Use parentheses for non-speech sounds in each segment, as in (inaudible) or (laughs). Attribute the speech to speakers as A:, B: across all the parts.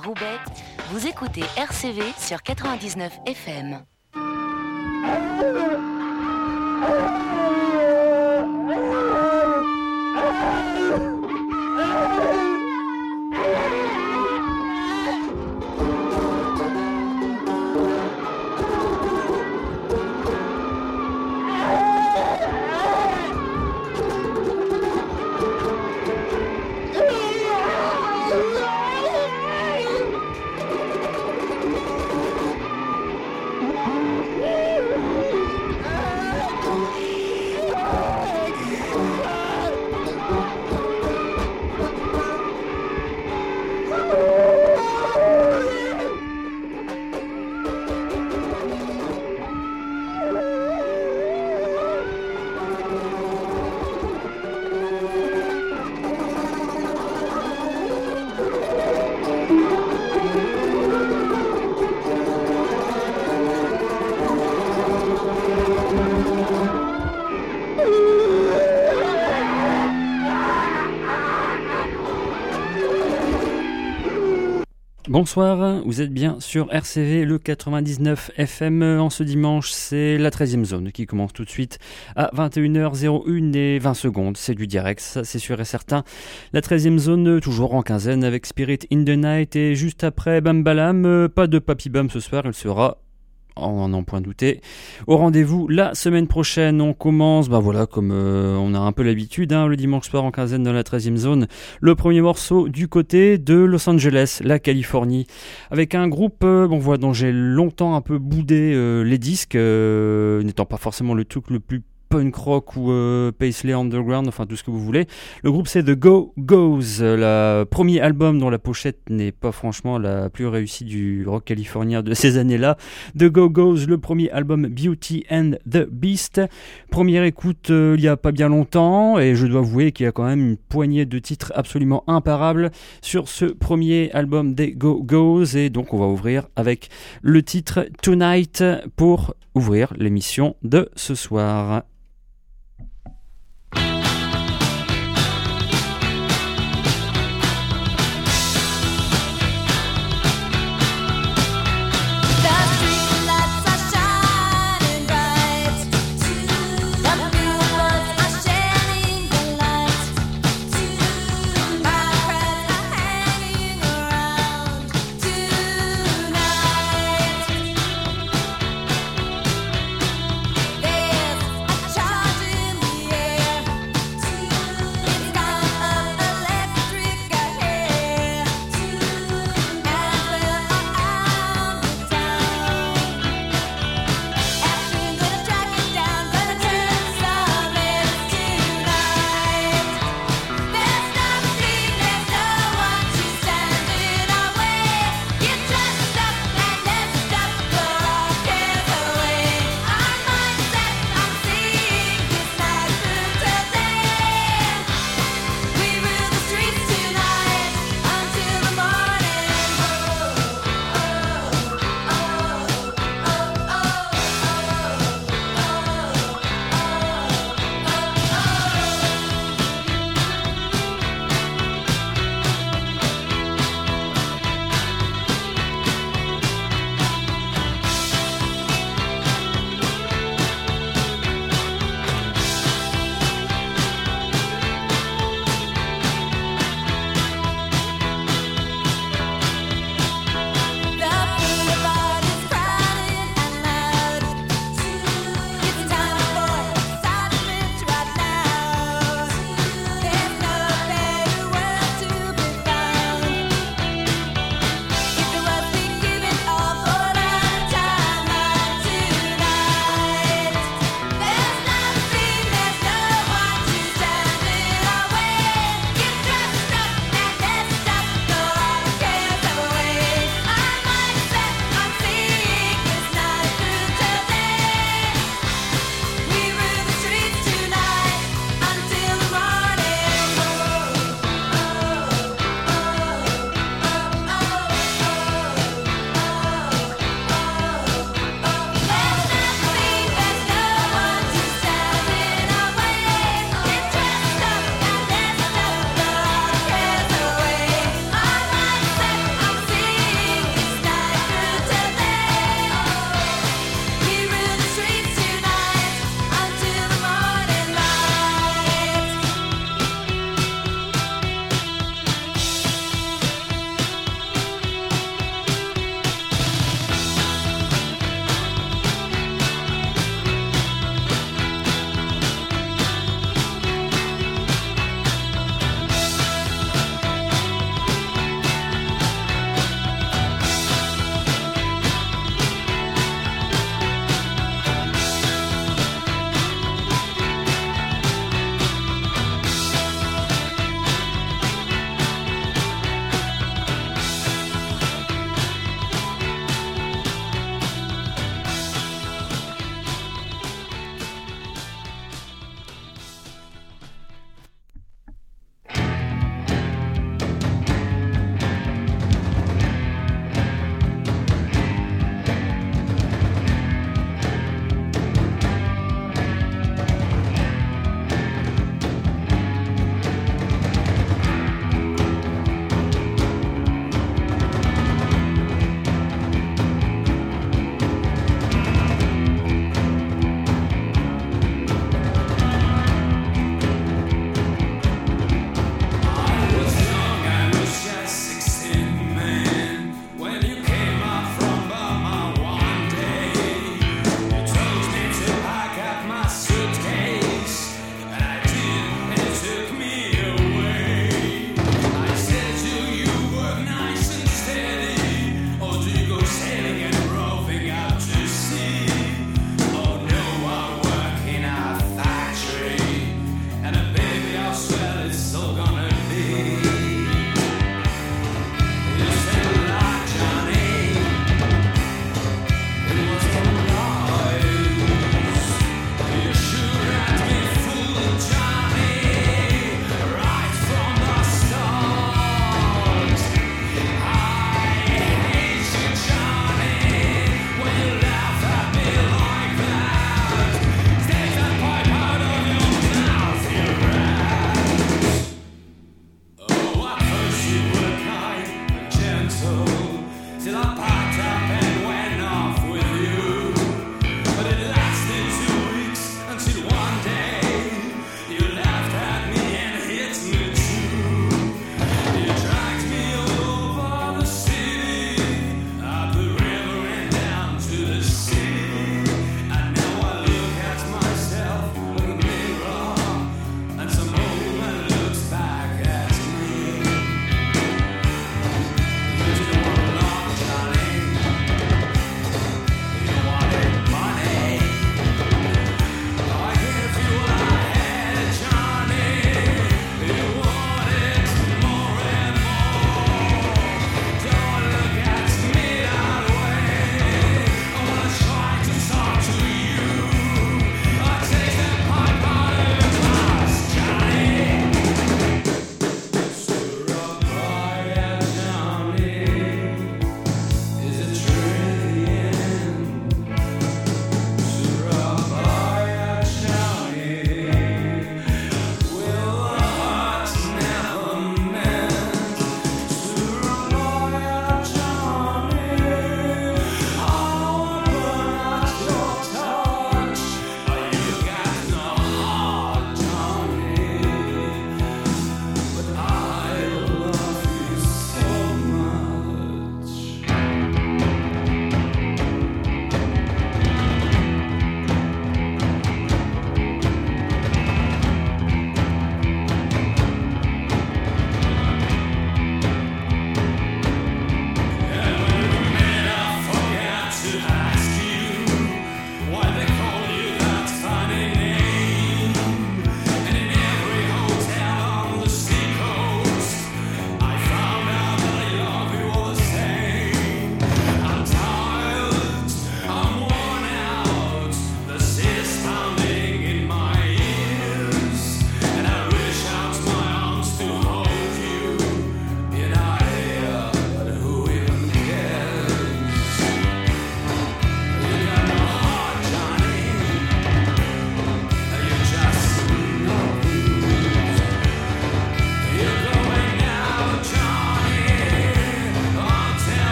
A: Roubaix, vous écoutez RCV sur 99 FM.
B: Bonsoir, vous êtes bien sur RCV le 99 FM. En ce dimanche, c'est la 13e zone qui commence tout de suite à 21h01 et 20 secondes. C'est du direct, ça c'est sûr et certain. La 13e zone, toujours en quinzaine avec Spirit in the Night et juste après Bam Balam. Pas de Papy Bam ce soir, il sera en n'en point douter. Au rendez-vous la semaine prochaine, on commence, bah voilà, comme euh, on a un peu l'habitude, hein, le dimanche soir en quinzaine dans la 13e zone, le premier morceau du côté de Los Angeles, la Californie, avec un groupe euh, bon, voilà, dont j'ai longtemps un peu boudé euh, les disques, n'étant pas forcément le truc le plus punk rock ou euh, Paisley Underground, enfin tout ce que vous voulez. Le groupe c'est The Go Goes, le premier album dont la pochette n'est pas franchement la plus réussie du rock californien de ces années-là. The Go Goes, le premier album Beauty and the Beast. Première écoute euh, il y a pas bien longtemps et je dois avouer qu'il y a quand même une poignée de titres absolument imparables sur ce premier album des Go Goes et donc on va ouvrir avec le titre Tonight pour ouvrir l'émission de ce soir.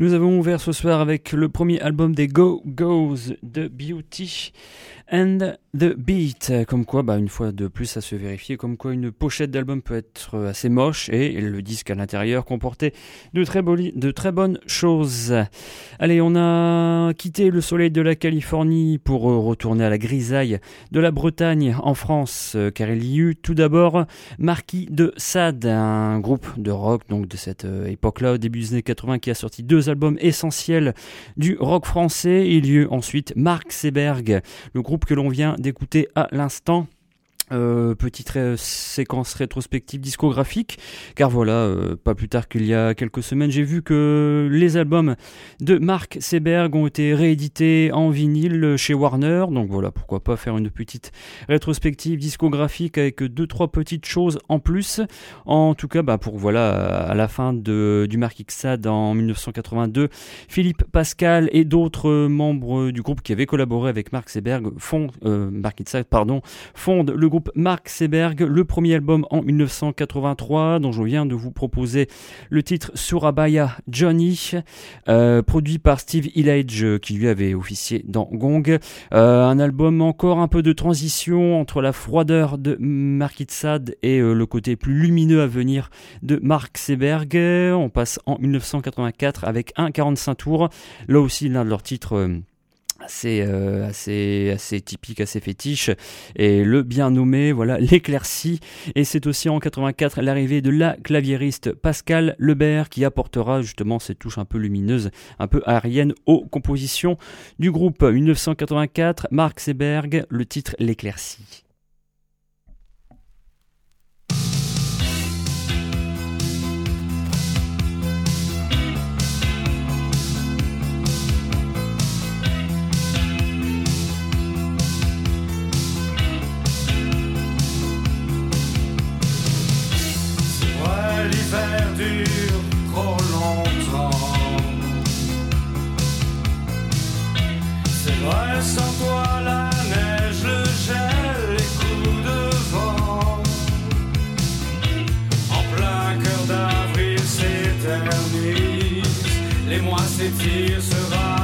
B: Nous avons ouvert ce soir avec le premier album des Go Go's de Beauty and the Beat. Comme quoi, bah, une fois de plus à se vérifier, comme quoi une pochette d'album peut être assez moche et le disque à l'intérieur comportait de très, bonnes choses. Allez, on a quitté le soleil de la Californie pour retourner à la grisaille de la Bretagne en France, car il y eut tout d'abord Marquis de Sade, un groupe de rock donc de cette euh, époque-là, au début des années 80, qui a sorti deux albums essentiels du rock français. Il y eut ensuite Marc Seberg, le groupe que l'on vient d'écouter à l'instant. Euh, petite séquence rétrospective discographique, car voilà, euh, pas plus tard qu'il y a quelques semaines, j'ai vu que les albums de Mark Seberg ont été réédités en vinyle chez Warner, donc voilà, pourquoi pas faire une petite rétrospective discographique avec deux trois petites choses en plus. En tout cas, bah pour voilà, à la fin de, du Mark Xad en 1982, Philippe Pascal et d'autres membres du groupe qui avaient collaboré avec Mark Seberg font, euh, Mark pardon, fondent le groupe Mark Seberg, le premier album en 1983 dont je viens de vous proposer le titre Surabaya Johnny, euh, produit par Steve Illage qui lui avait officié dans Gong. Euh, un album encore un peu de transition entre la froideur de Mark Itzad et euh, le côté plus lumineux à venir de Mark Seberg. On passe en 1984 avec un 45 tours, là aussi l'un de leurs titres assez, euh, assez, assez typique, assez fétiche. Et le bien nommé, voilà, (laughs) l'éclaircie. Et c'est aussi en 84 l'arrivée de la claviériste Pascal Lebert qui apportera justement ces touches un peu lumineuses, un peu aériennes aux compositions du groupe. 1984, Marc Seberg, le titre L'éclaircie. l'hiver dure trop longtemps.
C: C'est vrai, sans toi, la neige, le gel, les coups de vent. En plein cœur d'avril s'éternise, les mois s'étirent, sera.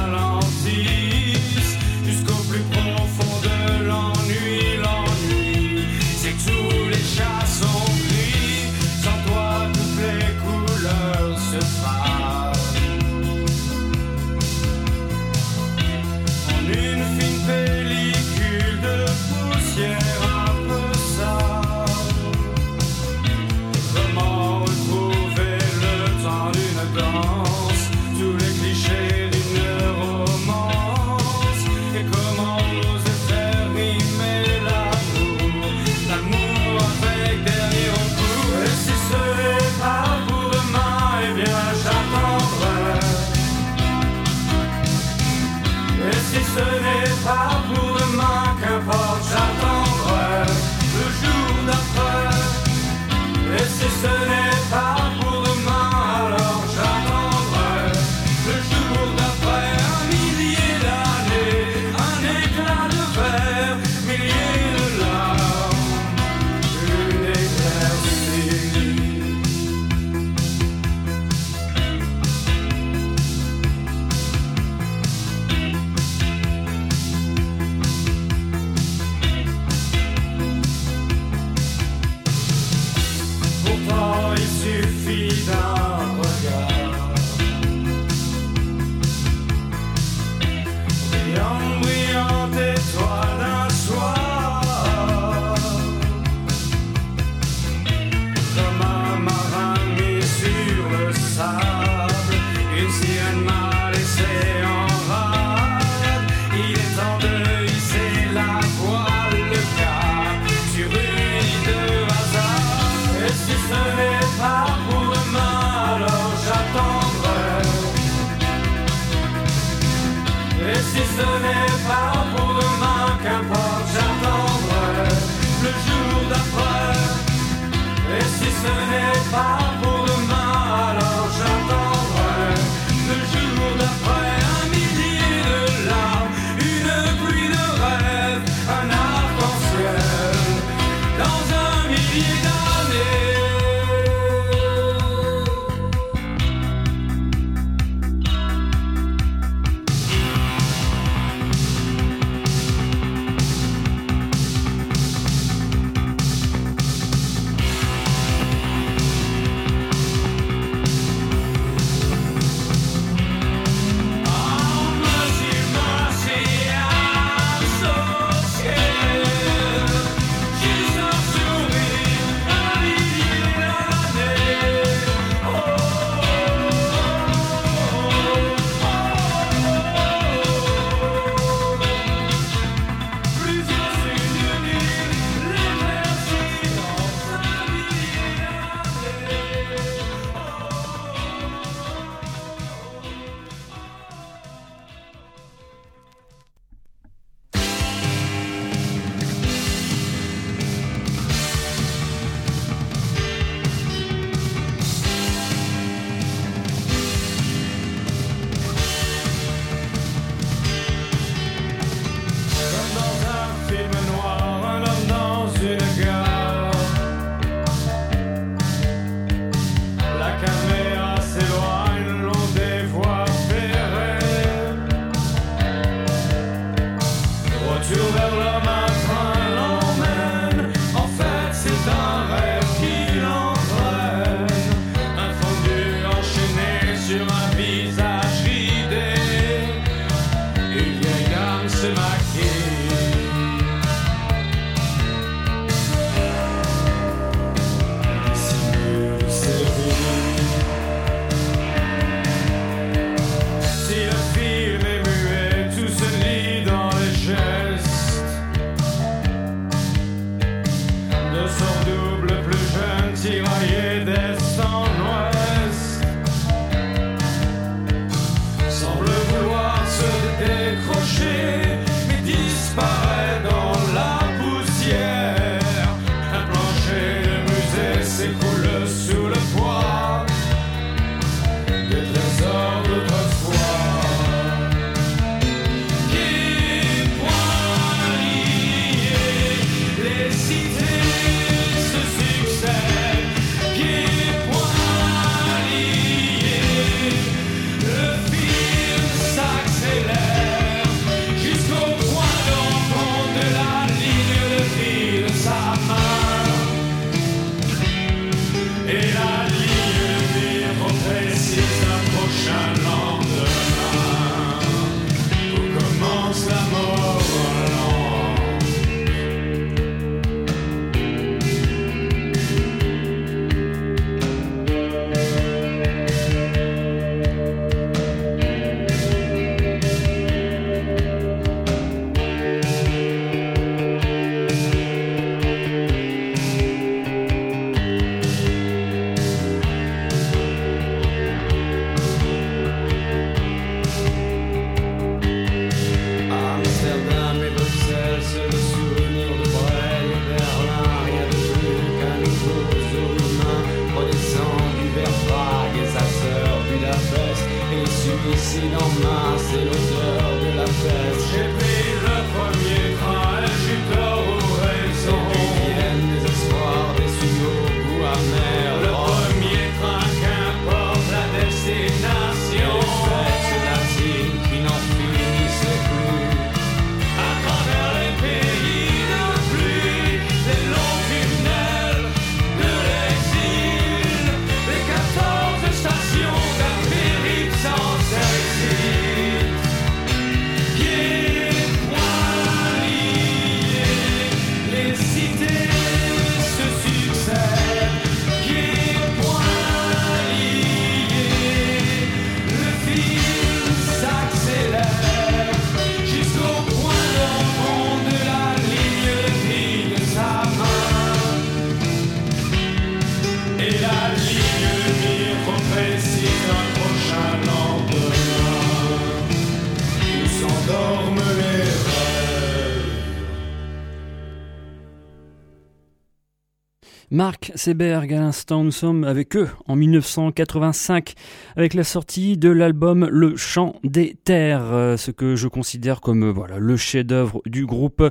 B: Marc Seberg à l'instant, nous sommes avec eux en 1985 avec la sortie de l'album Le Chant des Terres, euh, ce que je considère comme euh, voilà le chef-d'œuvre du groupe.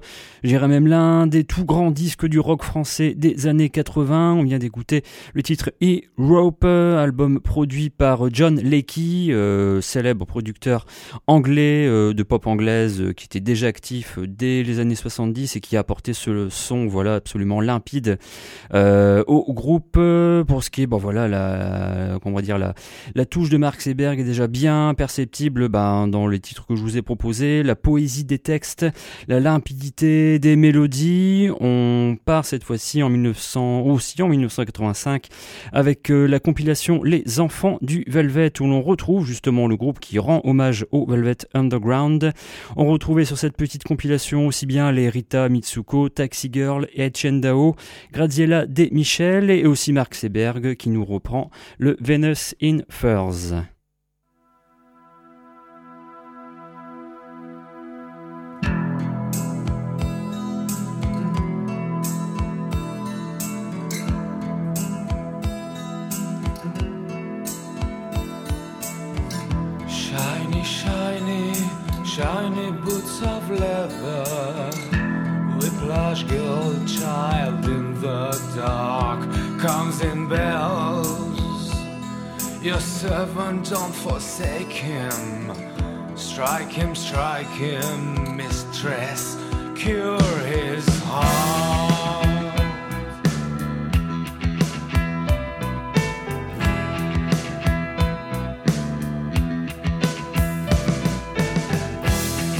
B: J'irais même l'un des tout grands disques du rock français des années 80. On vient d'écouter le titre E Rope, album produit par John Leckie, euh, célèbre producteur anglais de pop anglaise qui était déjà actif dès les années 70 et qui a apporté ce son voilà absolument limpide au groupe euh, pour ce qui est bon voilà la comment va dire la touche de Mark Seberg est déjà bien perceptible ben, dans les titres que je vous ai proposés. La poésie des textes la limpidité des mélodies. On part cette fois-ci en 1900 aussi en 1985 avec euh, la compilation Les Enfants du Velvet où l'on retrouve justement le groupe qui rend hommage au Velvet Underground. On retrouvait sur cette petite compilation aussi bien les Rita Mitsuko, Taxi Girl et Chendao, Graziella De Michel et aussi Mark Seberg qui nous reprend le Venus in Furs.
C: Shiny boots of leather. Girl, child in the dark, comes in bells. Your servant, don't forsake him. Strike him, strike him, mistress. Cure his heart.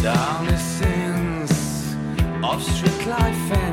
C: Down the sin street life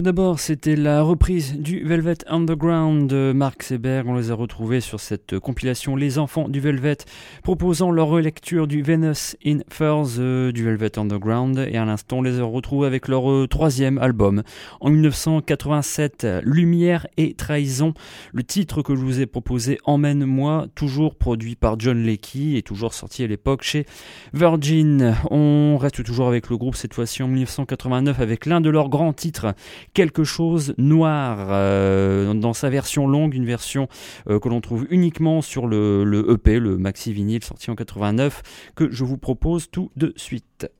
B: Tout d'abord, c'était la reprise du Velvet Underground de Mark Seberg. On les a retrouvés sur cette compilation Les Enfants du Velvet, proposant leur relecture du Venus in Furs euh, du Velvet Underground. Et à l'instant, on les a retrouvés avec leur euh, troisième album. En 1987, Lumière et Trahison. Le titre que je vous ai proposé, Emmène-moi, toujours produit par John Leckie et toujours sorti à l'époque chez Virgin. On reste toujours avec le groupe, cette fois-ci en 1989, avec l'un de leurs grands titres quelque chose noir euh, dans sa version longue, une version euh, que l'on trouve uniquement sur le, le EP, le maxi vinyle sorti en 89, que je vous propose tout de suite.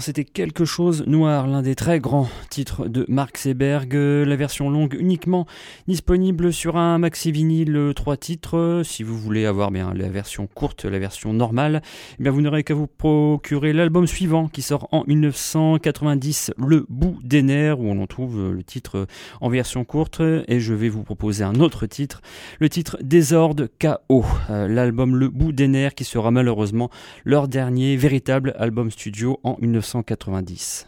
C: C'était Quelque chose noir, l'un des très grands titres de Mark Seberg, la version longue uniquement disponible sur un maxi vinyle 3 titres. Si vous voulez avoir bien la version courte, la version normale, eh bien vous n'aurez qu'à vous procurer l'album suivant qui sort en 1990, Le bout des nerfs, où on trouve le titre en version courte. Et je vais vous proposer un autre titre, le titre Désordre KO, euh, l'album Le bout des nerfs qui sera malheureusement leur dernier véritable album studio en 1990.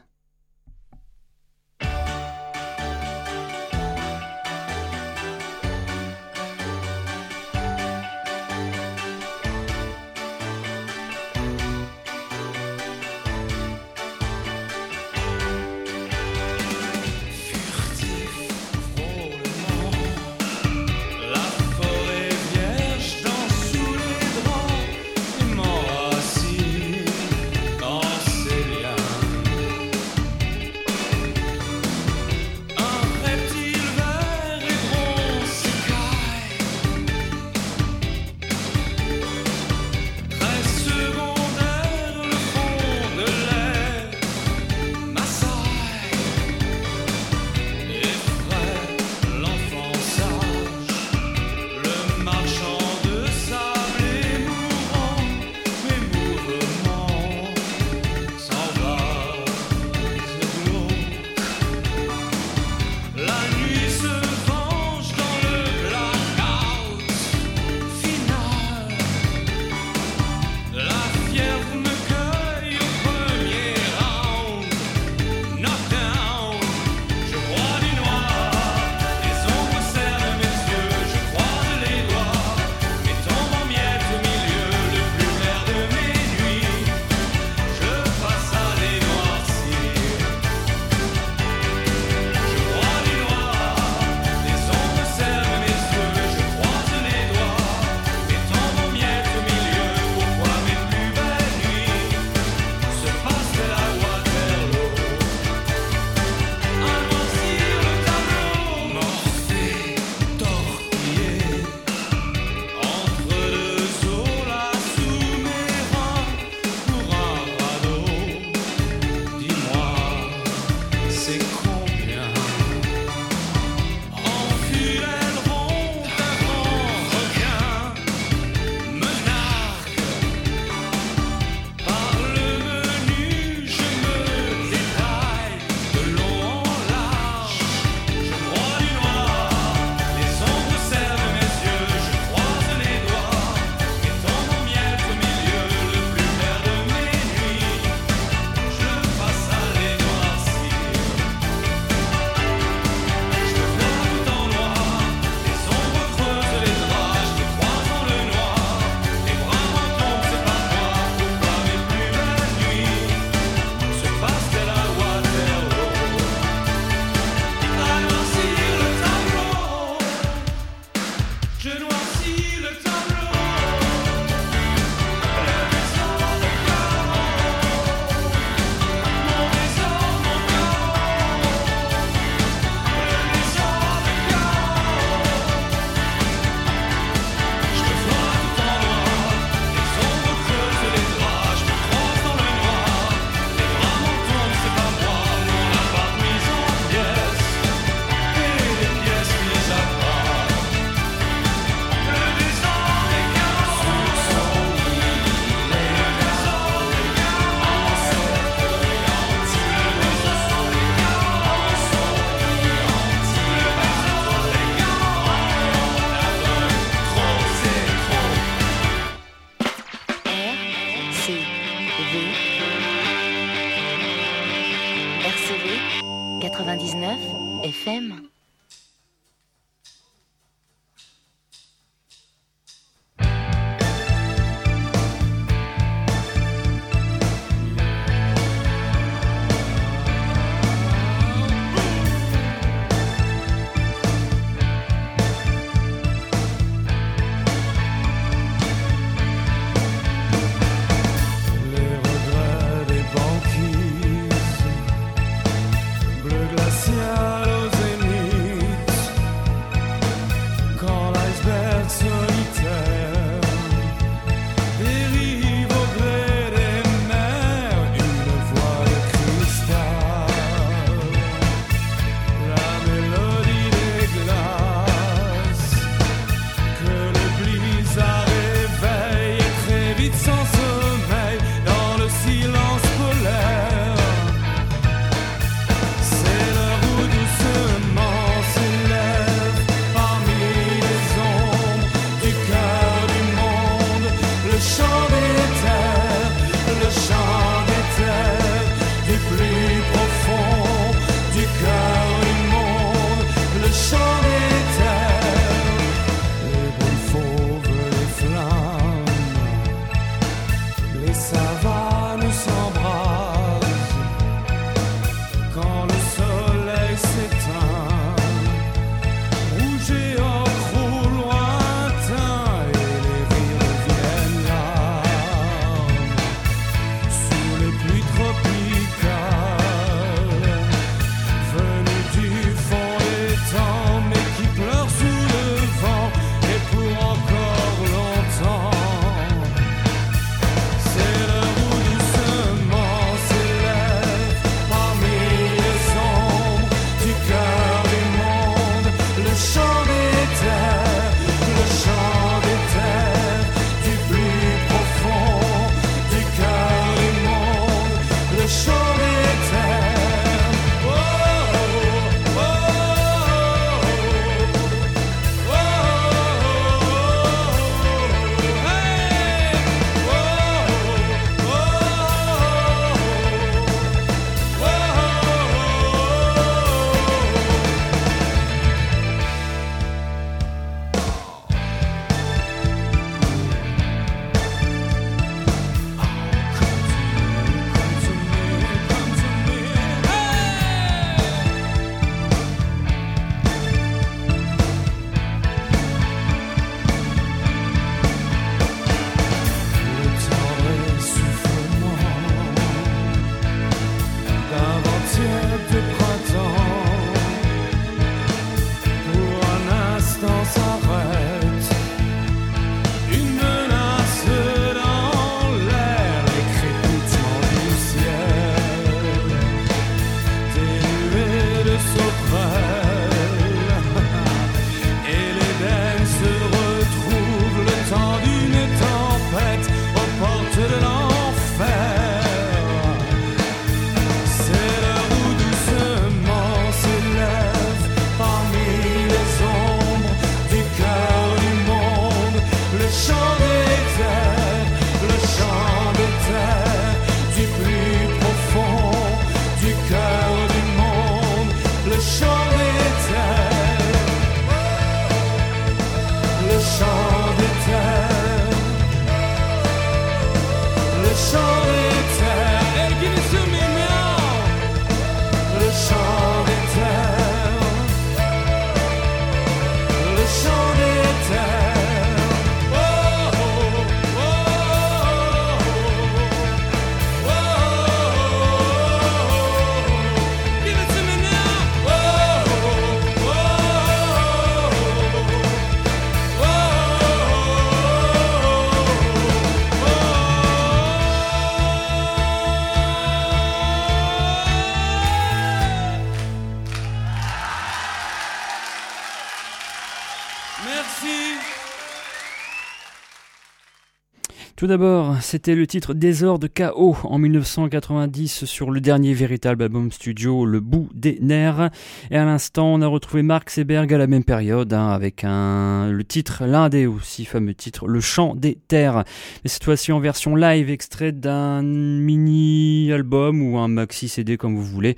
D: Tout d'abord, c'était le titre Désordre KO en 1990 sur le dernier véritable album studio Le Bout des Nerfs. Et à l'instant, on a retrouvé Mark Seberg à la même période hein, avec un, le titre, l'un des aussi fameux titres, Le Chant des Terres. Mais cette fois-ci en version live, extrait d'un mini-album ou un maxi-CD comme vous voulez.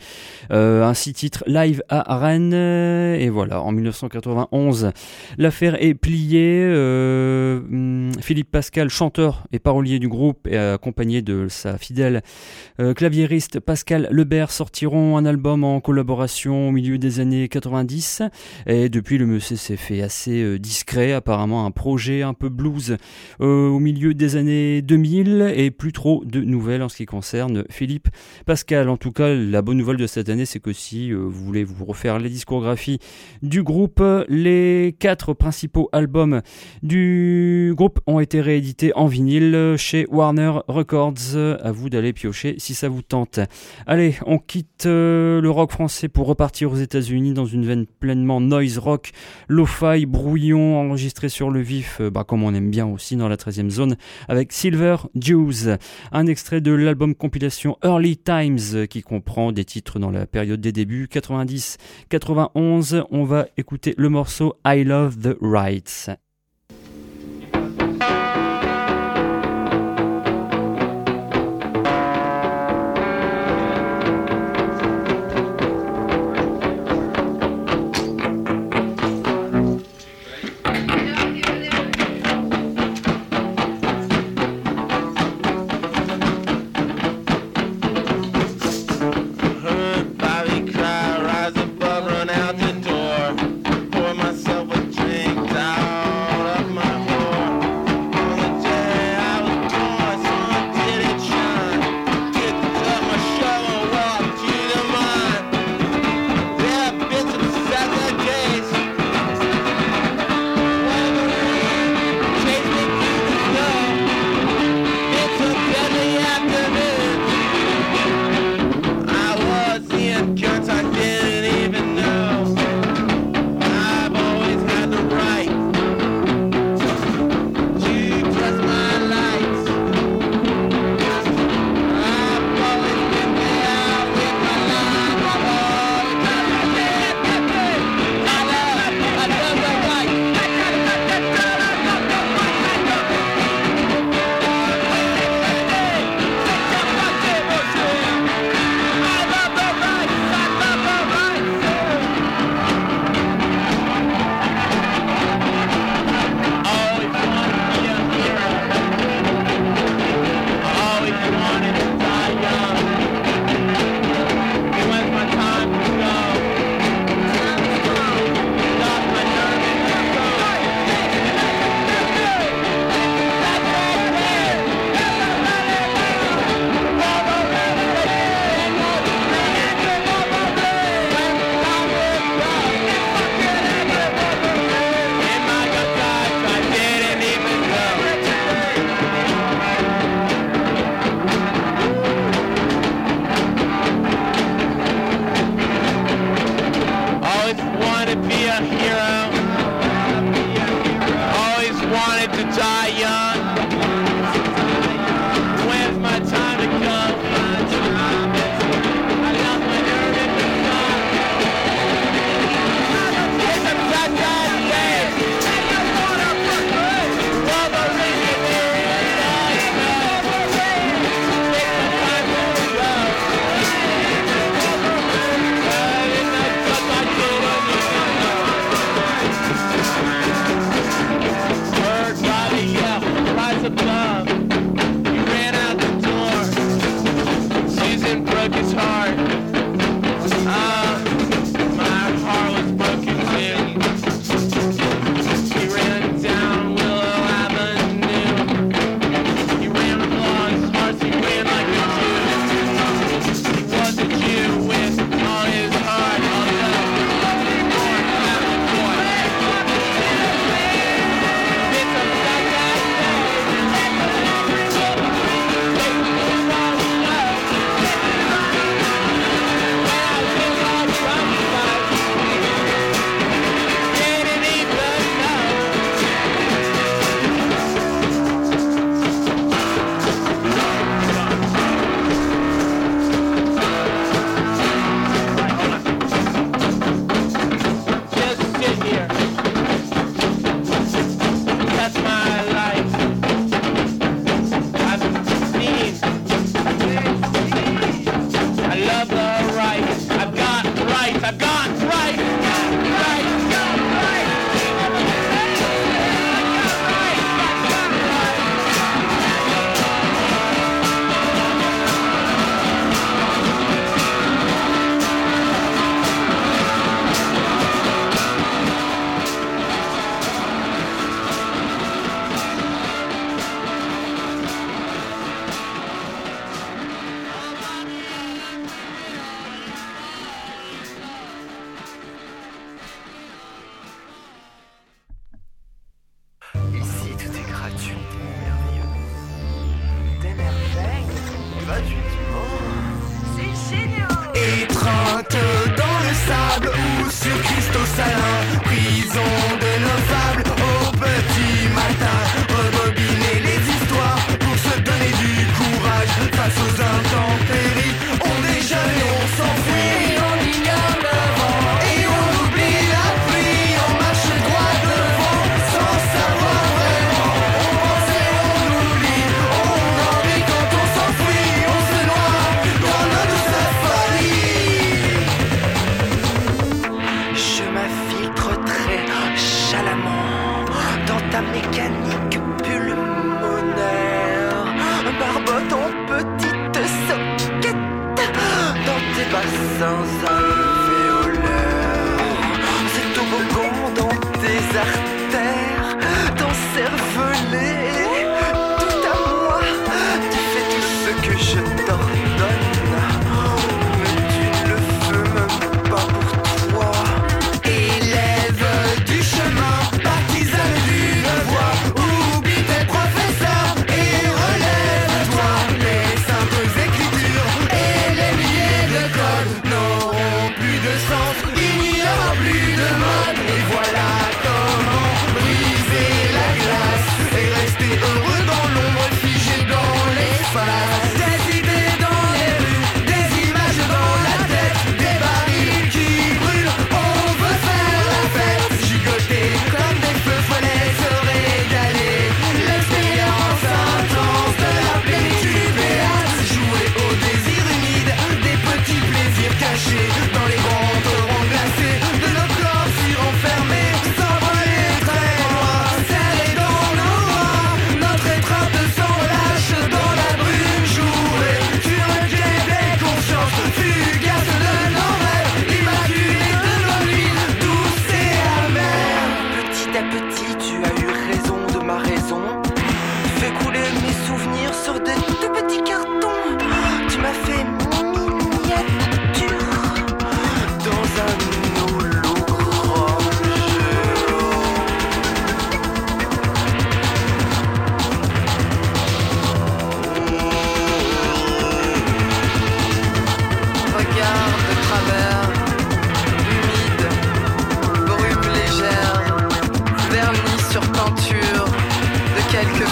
D: Euh, un six titres live à Rennes. Et voilà, en 1991, l'affaire est pliée. Euh, hum, Philippe Pascal, chanteur et parolier du groupe, et accompagné de sa fidèle euh, claviériste Pascal Lebert, sortiront un album en collaboration au milieu des années 90. Et depuis, le monsieur s'est fait assez euh, discret, apparemment un projet un peu blues euh, au milieu des années 2000 et plus trop de nouvelles en ce qui concerne Philippe Pascal. En tout cas, la bonne nouvelle de cette année, c'est que si vous voulez vous refaire les discographies du groupe, les quatre principaux albums du groupe ont été réédités en vinyle chez Warner Records. À vous d'aller piocher si ça vous tente. Allez, on quitte euh, le rock français pour repartir aux États-Unis dans une veine pleinement noise rock, lo-fi, brouillon, enregistré sur le vif, euh, bah, comme on aime bien aussi dans la 13e zone, avec Silver Jews. Un extrait de l'album compilation Early Times qui comprend des titres dans la période des débuts 90-91. On va écouter le morceau I Love the Rights.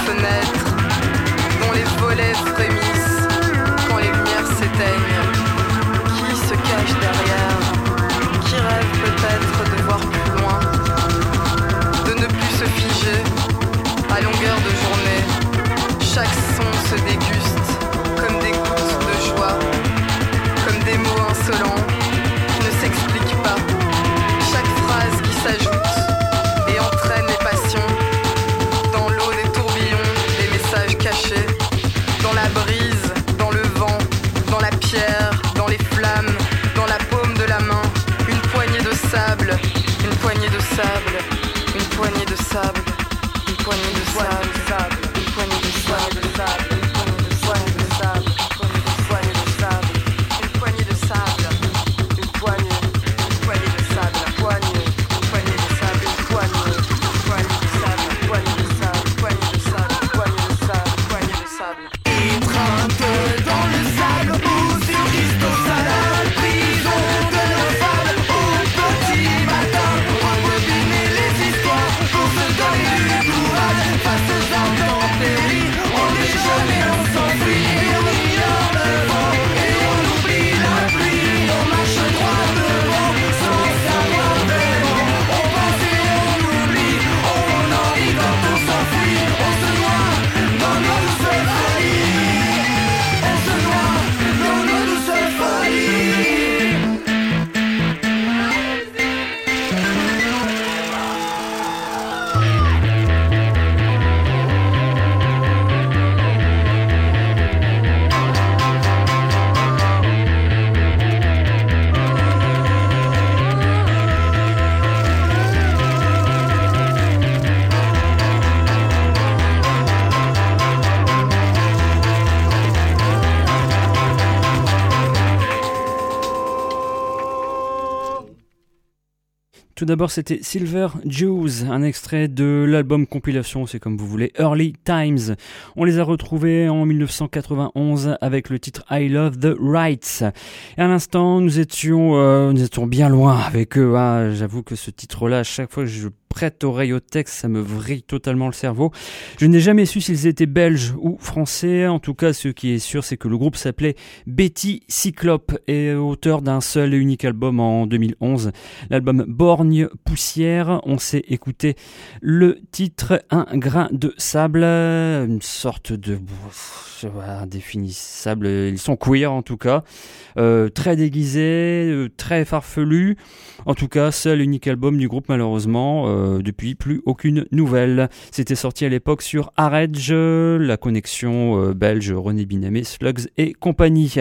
E: fenêtres, dont les volets frémissent quand les lumières s'éteignent. Qui se cache derrière? Qui rêve peut-être de voir plus loin? De ne plus se figer à longueur de journée. Chaque son se déguste comme des gouttes de joie, comme des mots insolents.
B: D'abord, c'était Silver Jews, un extrait de l'album compilation, c'est comme vous voulez, Early Times. On les a retrouvés en 1991 avec le titre I Love the Rights. Et à l'instant, nous étions, euh, nous étions bien loin avec eux. Hein. J'avoue que ce titre-là, à chaque fois je prête oreille au texte, ça me vrille totalement le cerveau. Je n'ai jamais su s'ils étaient belges ou français. En tout cas, ce qui est sûr, c'est que le groupe s'appelait Betty Cyclope et auteur d'un seul et unique album en 2011, l'album Borgne Poussière. On s'est écouté le titre Un grain de sable, une sorte de indéfinissable. Ils sont queer en tout cas, euh, très déguisés, euh, très farfelus. En tout cas, seul unique album du groupe malheureusement. euh, depuis plus aucune nouvelle. C'était sorti à l'époque sur Arage, la connexion euh, belge René Binamé, Slugs et compagnie.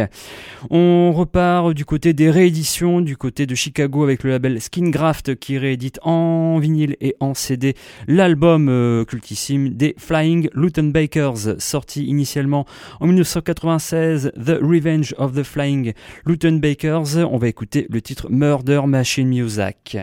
B: On repart du côté des rééditions, du côté de Chicago avec le label Skingraft qui réédite en vinyle et en CD l'album euh, cultissime des Flying Luton Bakers, sorti initialement en 1996, The Revenge of the Flying Luton Bakers. On va écouter le titre Murder Machine Music.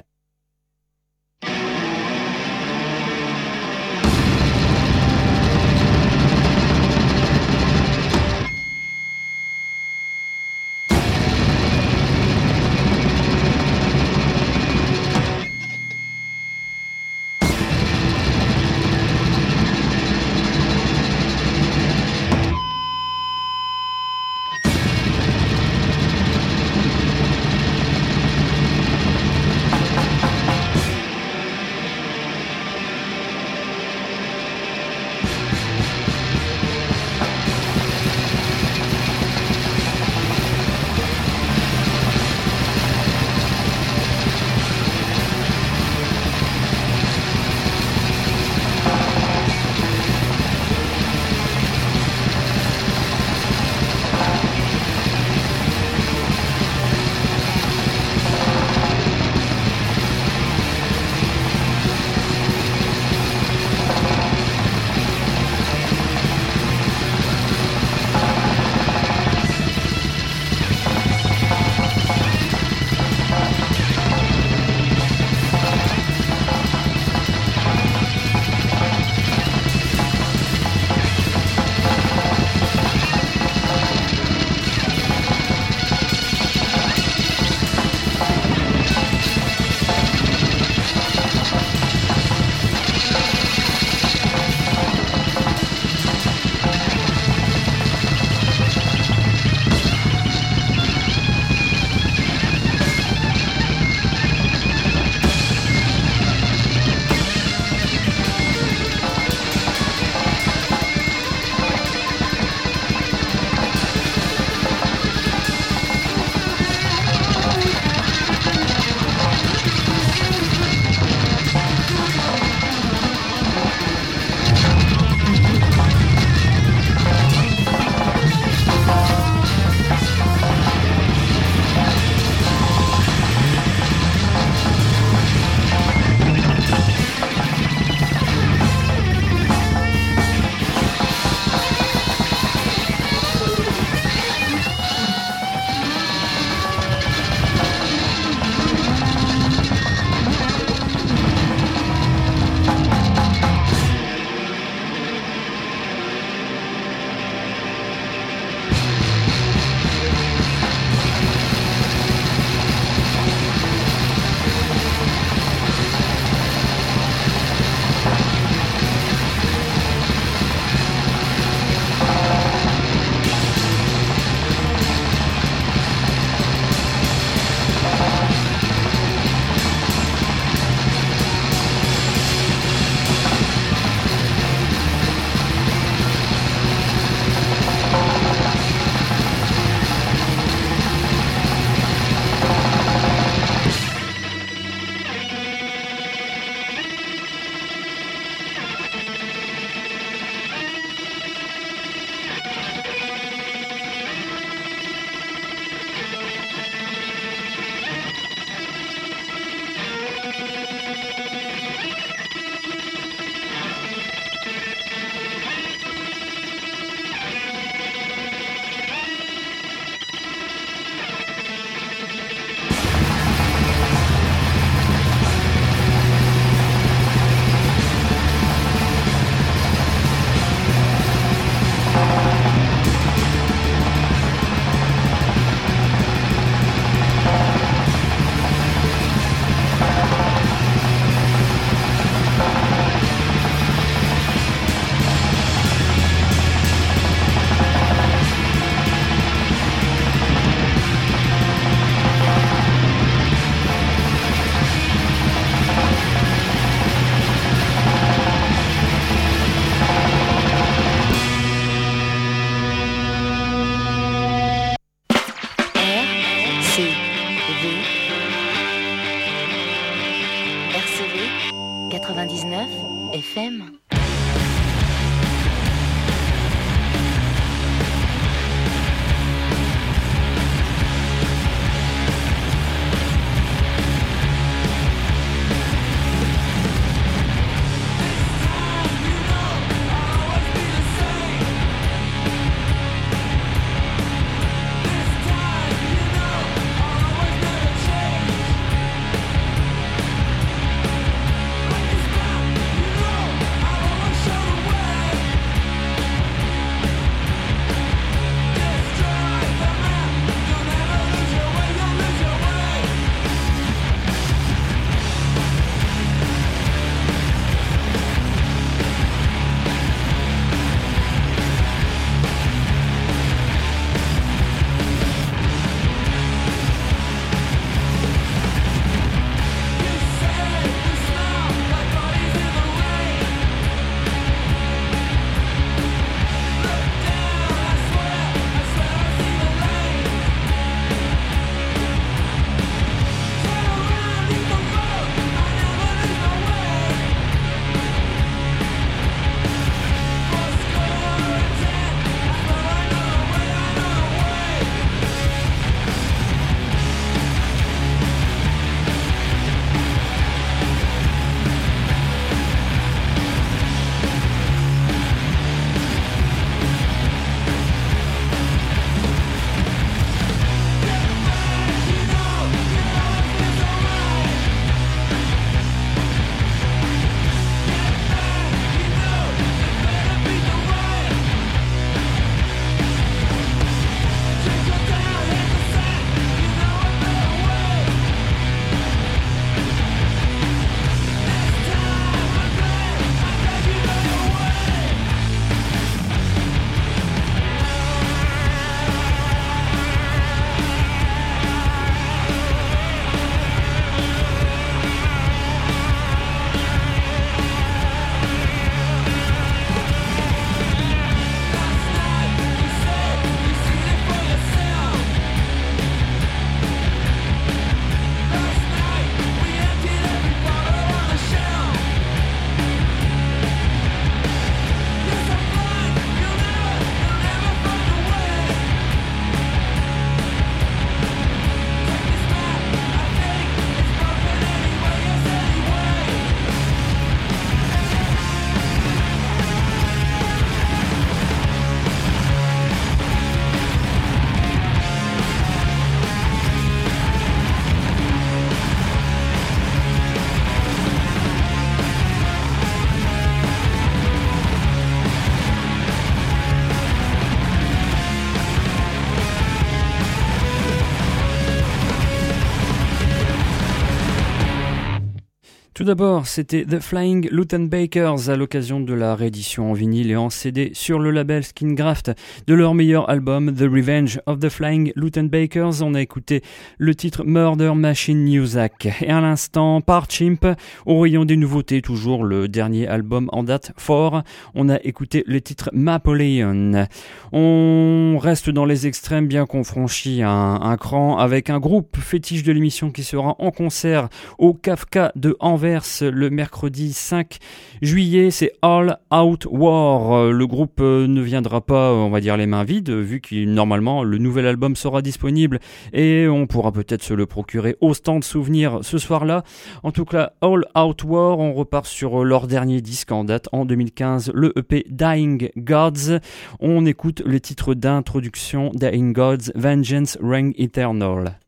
B: Tout d'abord, c'était The Flying Bakers à l'occasion de la réédition en vinyle et en CD sur le label Skingraft de leur meilleur album The Revenge of the Flying Bakers. On a écouté le titre Murder Machine Music et à l'instant Par Chimp au rayon des nouveautés, toujours le dernier album en date fort. On a écouté le titre Napoleon. On reste dans les extrêmes bien qu'on franchit un, un cran avec un groupe fétiche de l'émission qui sera en concert au Kafka de Anvers le mercredi 5 juillet. C'est All Out War. Le groupe euh, ne viendra pas, on va dire, les mains vides, vu que normalement le nouvel album sera disponible et on pourra peut-être se le procurer au stand souvenir ce soir-là. En tout cas, All Out War, on repart sur leur dernier disque en date en 2015, le EP Dying Gods. On écoute le titre d'introduction Dying Gods, Vengeance Ring Eternal.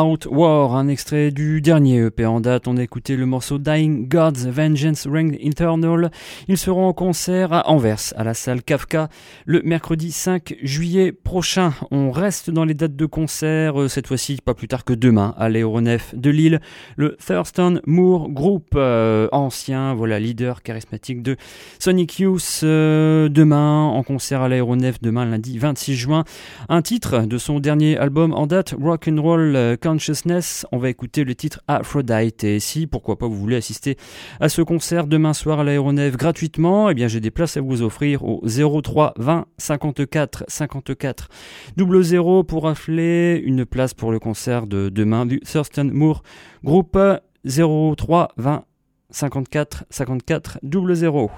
B: Out War, un extrait du dernier EP en date. On a écouté le morceau Dying God's Vengeance Ring Internal. Ils seront en concert à Anvers, à la salle Kafka, le mercredi 5 juillet prochain. On reste dans les dates de concert, euh, cette fois-ci pas plus tard que demain, à l'aéronef de Lille. Le Thurston Moore Group, euh, ancien, voilà, leader charismatique de Sonic Youth, euh, demain en concert à l'aéronef, demain lundi 26 juin. Un titre de son dernier album en date, Rock and Roll On va écouter le titre Aphrodite. Et si, pourquoi pas, vous voulez assister à ce concert demain soir à l'aéronef gratuitement, eh bien j'ai des places à vous offrir au 03 20 54 54 00 pour affler une place pour le concert de demain du Thurston Moore Group 03 20 54 54 00.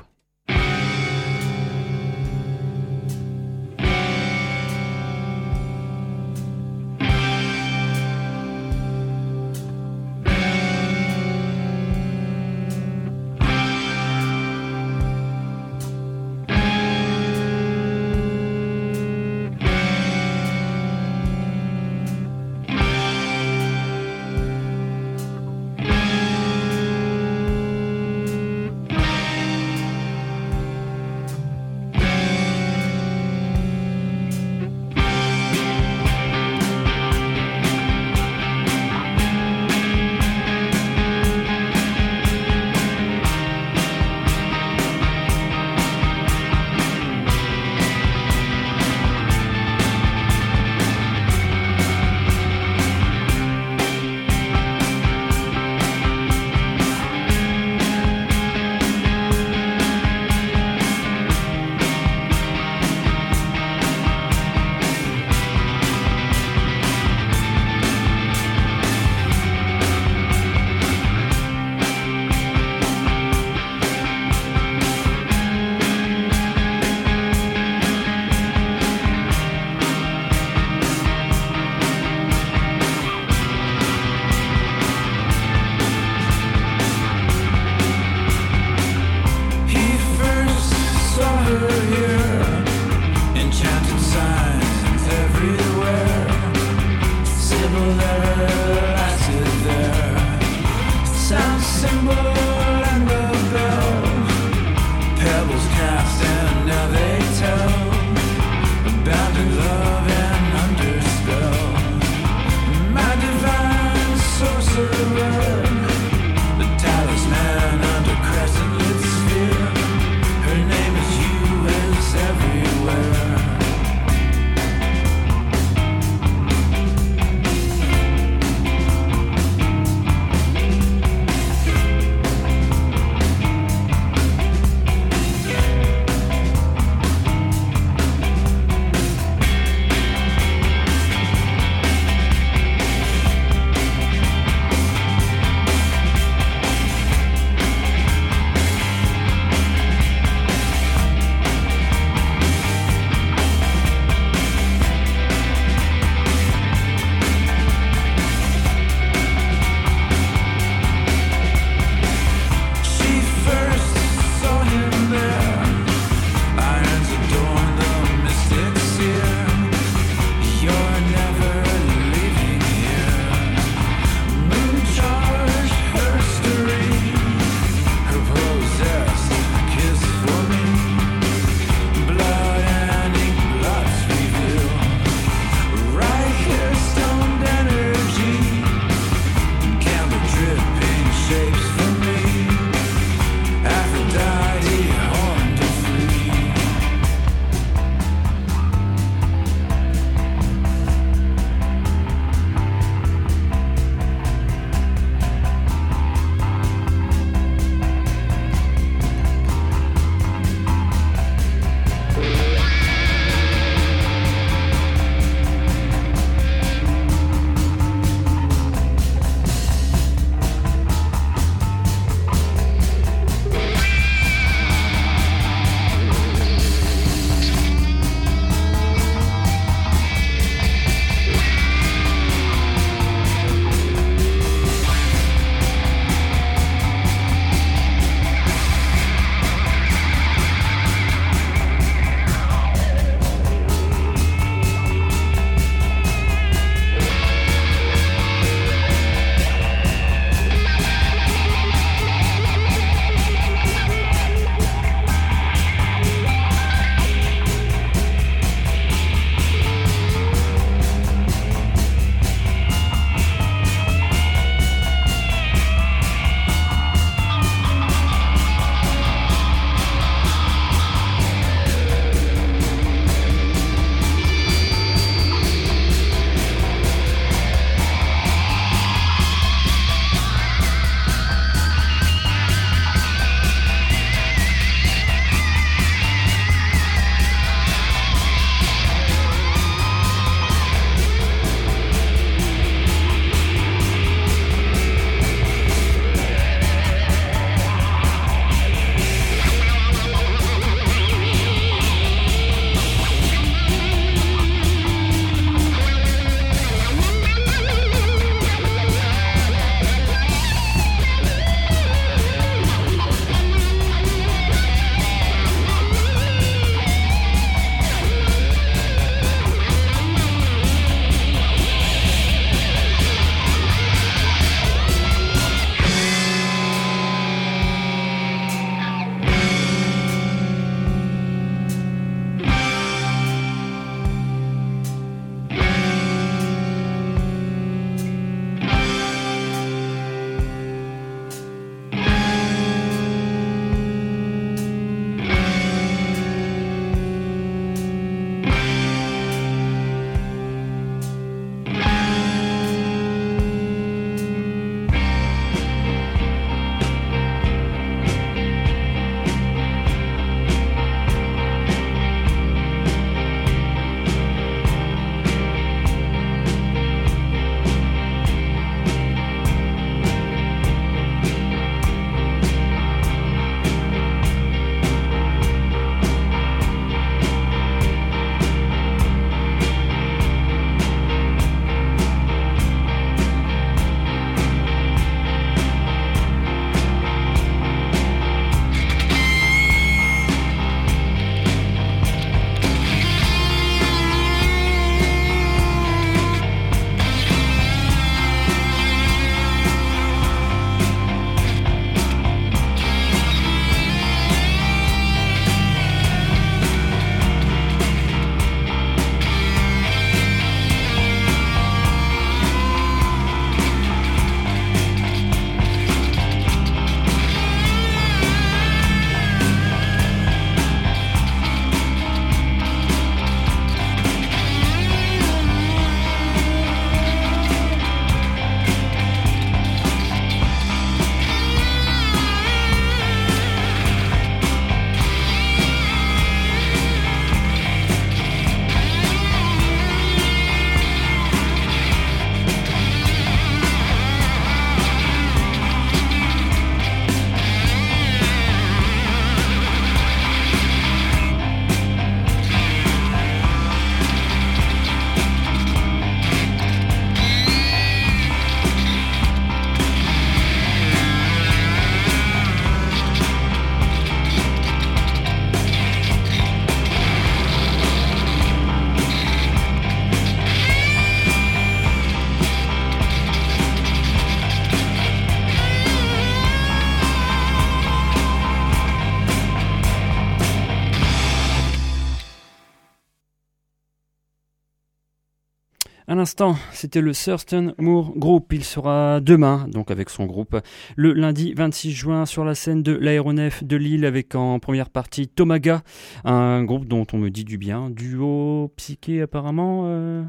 B: L'instant, c'était le Thurston Moore Group. Il sera demain, donc avec son groupe, le lundi 26 juin sur la scène de l'aéronef de Lille avec en première partie Tomaga, un groupe dont on me dit du bien, duo psyché apparemment. Euh,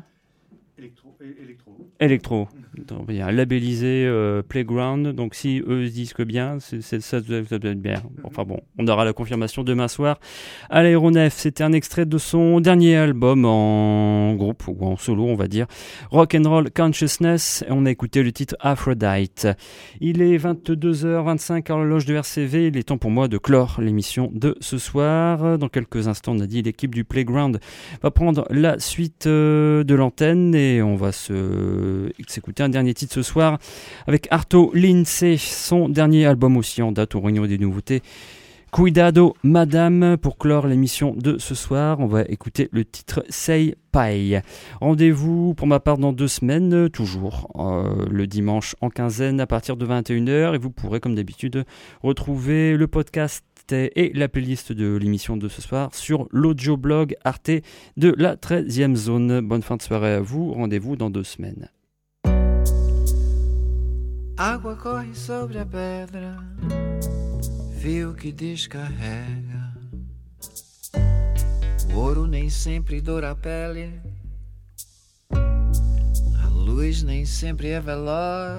B: Il y a un labellisé euh, Playground, donc si eux se disent que bien, c'est, ça, doit, être bien. Enfin bon, on aura la confirmation demain soir à l'aéronef. C'était un extrait de son dernier album en groupe ou en solo, on va dire, Rock and Roll Consciousness. Et on a écouté le titre Aphrodite. Il est 22h25 à l'horloge de RCV. Il est temps pour moi de clore l'émission de ce soir. Dans quelques instants, on a dit l'équipe du Playground va prendre la suite euh, de l'antenne et on va s'écouter un dernier titre ce soir avec Arto Lindsay, son dernier album aussi en date au Réunion des Nouveautés. Cuidado Madame pour clore l'émission de ce soir. On va écouter le titre Say Pie. Rendez-vous pour ma part dans deux semaines, toujours euh, le dimanche en quinzaine à partir de 21h et vous pourrez comme d'habitude retrouver le podcast et la playlist de l'émission de ce soir sur l'audio-blog Arte de la 13e zone. Bonne fin de soirée à vous, rendez-vous dans deux semaines.
F: Água corre sobre a pedra, fio que descarrega. O ouro nem sempre doura a pele, a luz nem sempre é veloz.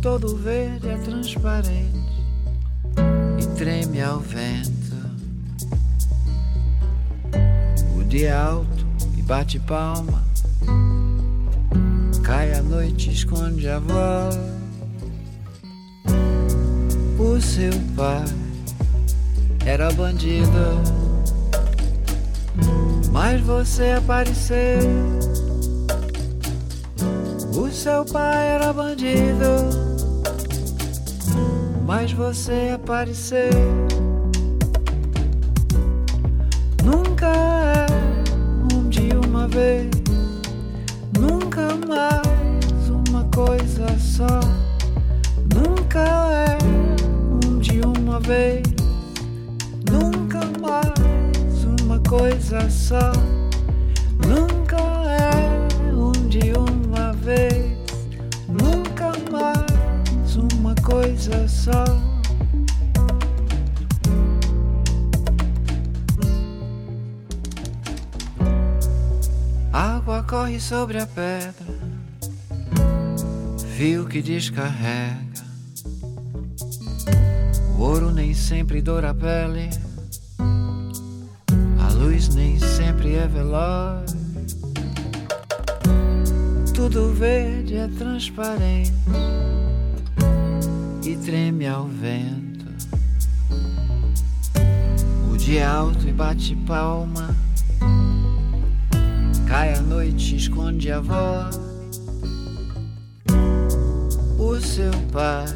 F: Todo verde é transparente e treme ao vento. O dia é alto e bate palma Cai a noite, esconde a voz. O seu pai era bandido, mas você apareceu. O seu pai era bandido, mas você apareceu. Nunca é um de uma vez nunca mais uma coisa só. Nunca é um de uma vez. Nunca mais uma coisa só. Nunca sobre a pedra, fio que descarrega. O ouro nem sempre doura a pele, a luz nem sempre é veloz. Tudo verde é transparente e treme ao vento. O dia é alto e bate palma Cai a noite, esconde a voz. O seu pai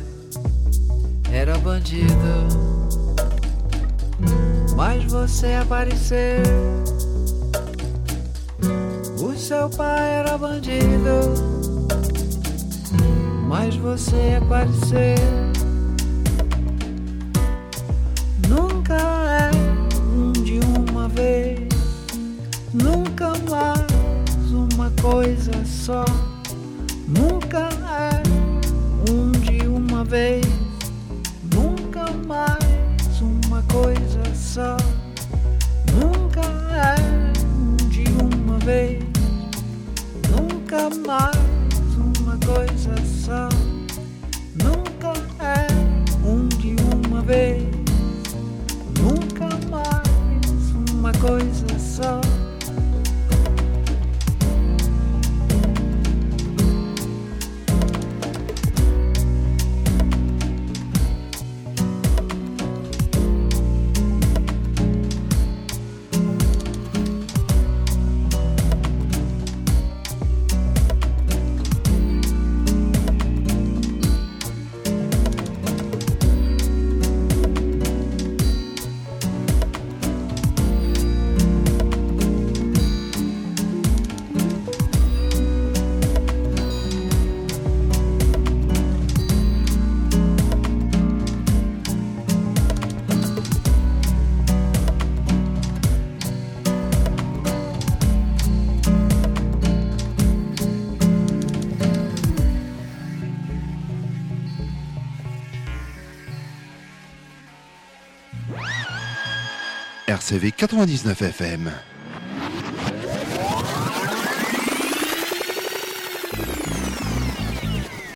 F: era bandido, mas você apareceu. O seu pai era bandido, mas você apareceu. Coisa só. Nunca é um de uma vez. Nunca mais uma coisa só. Nunca é um de uma vez. Nunca mais
G: RCV 99 FM.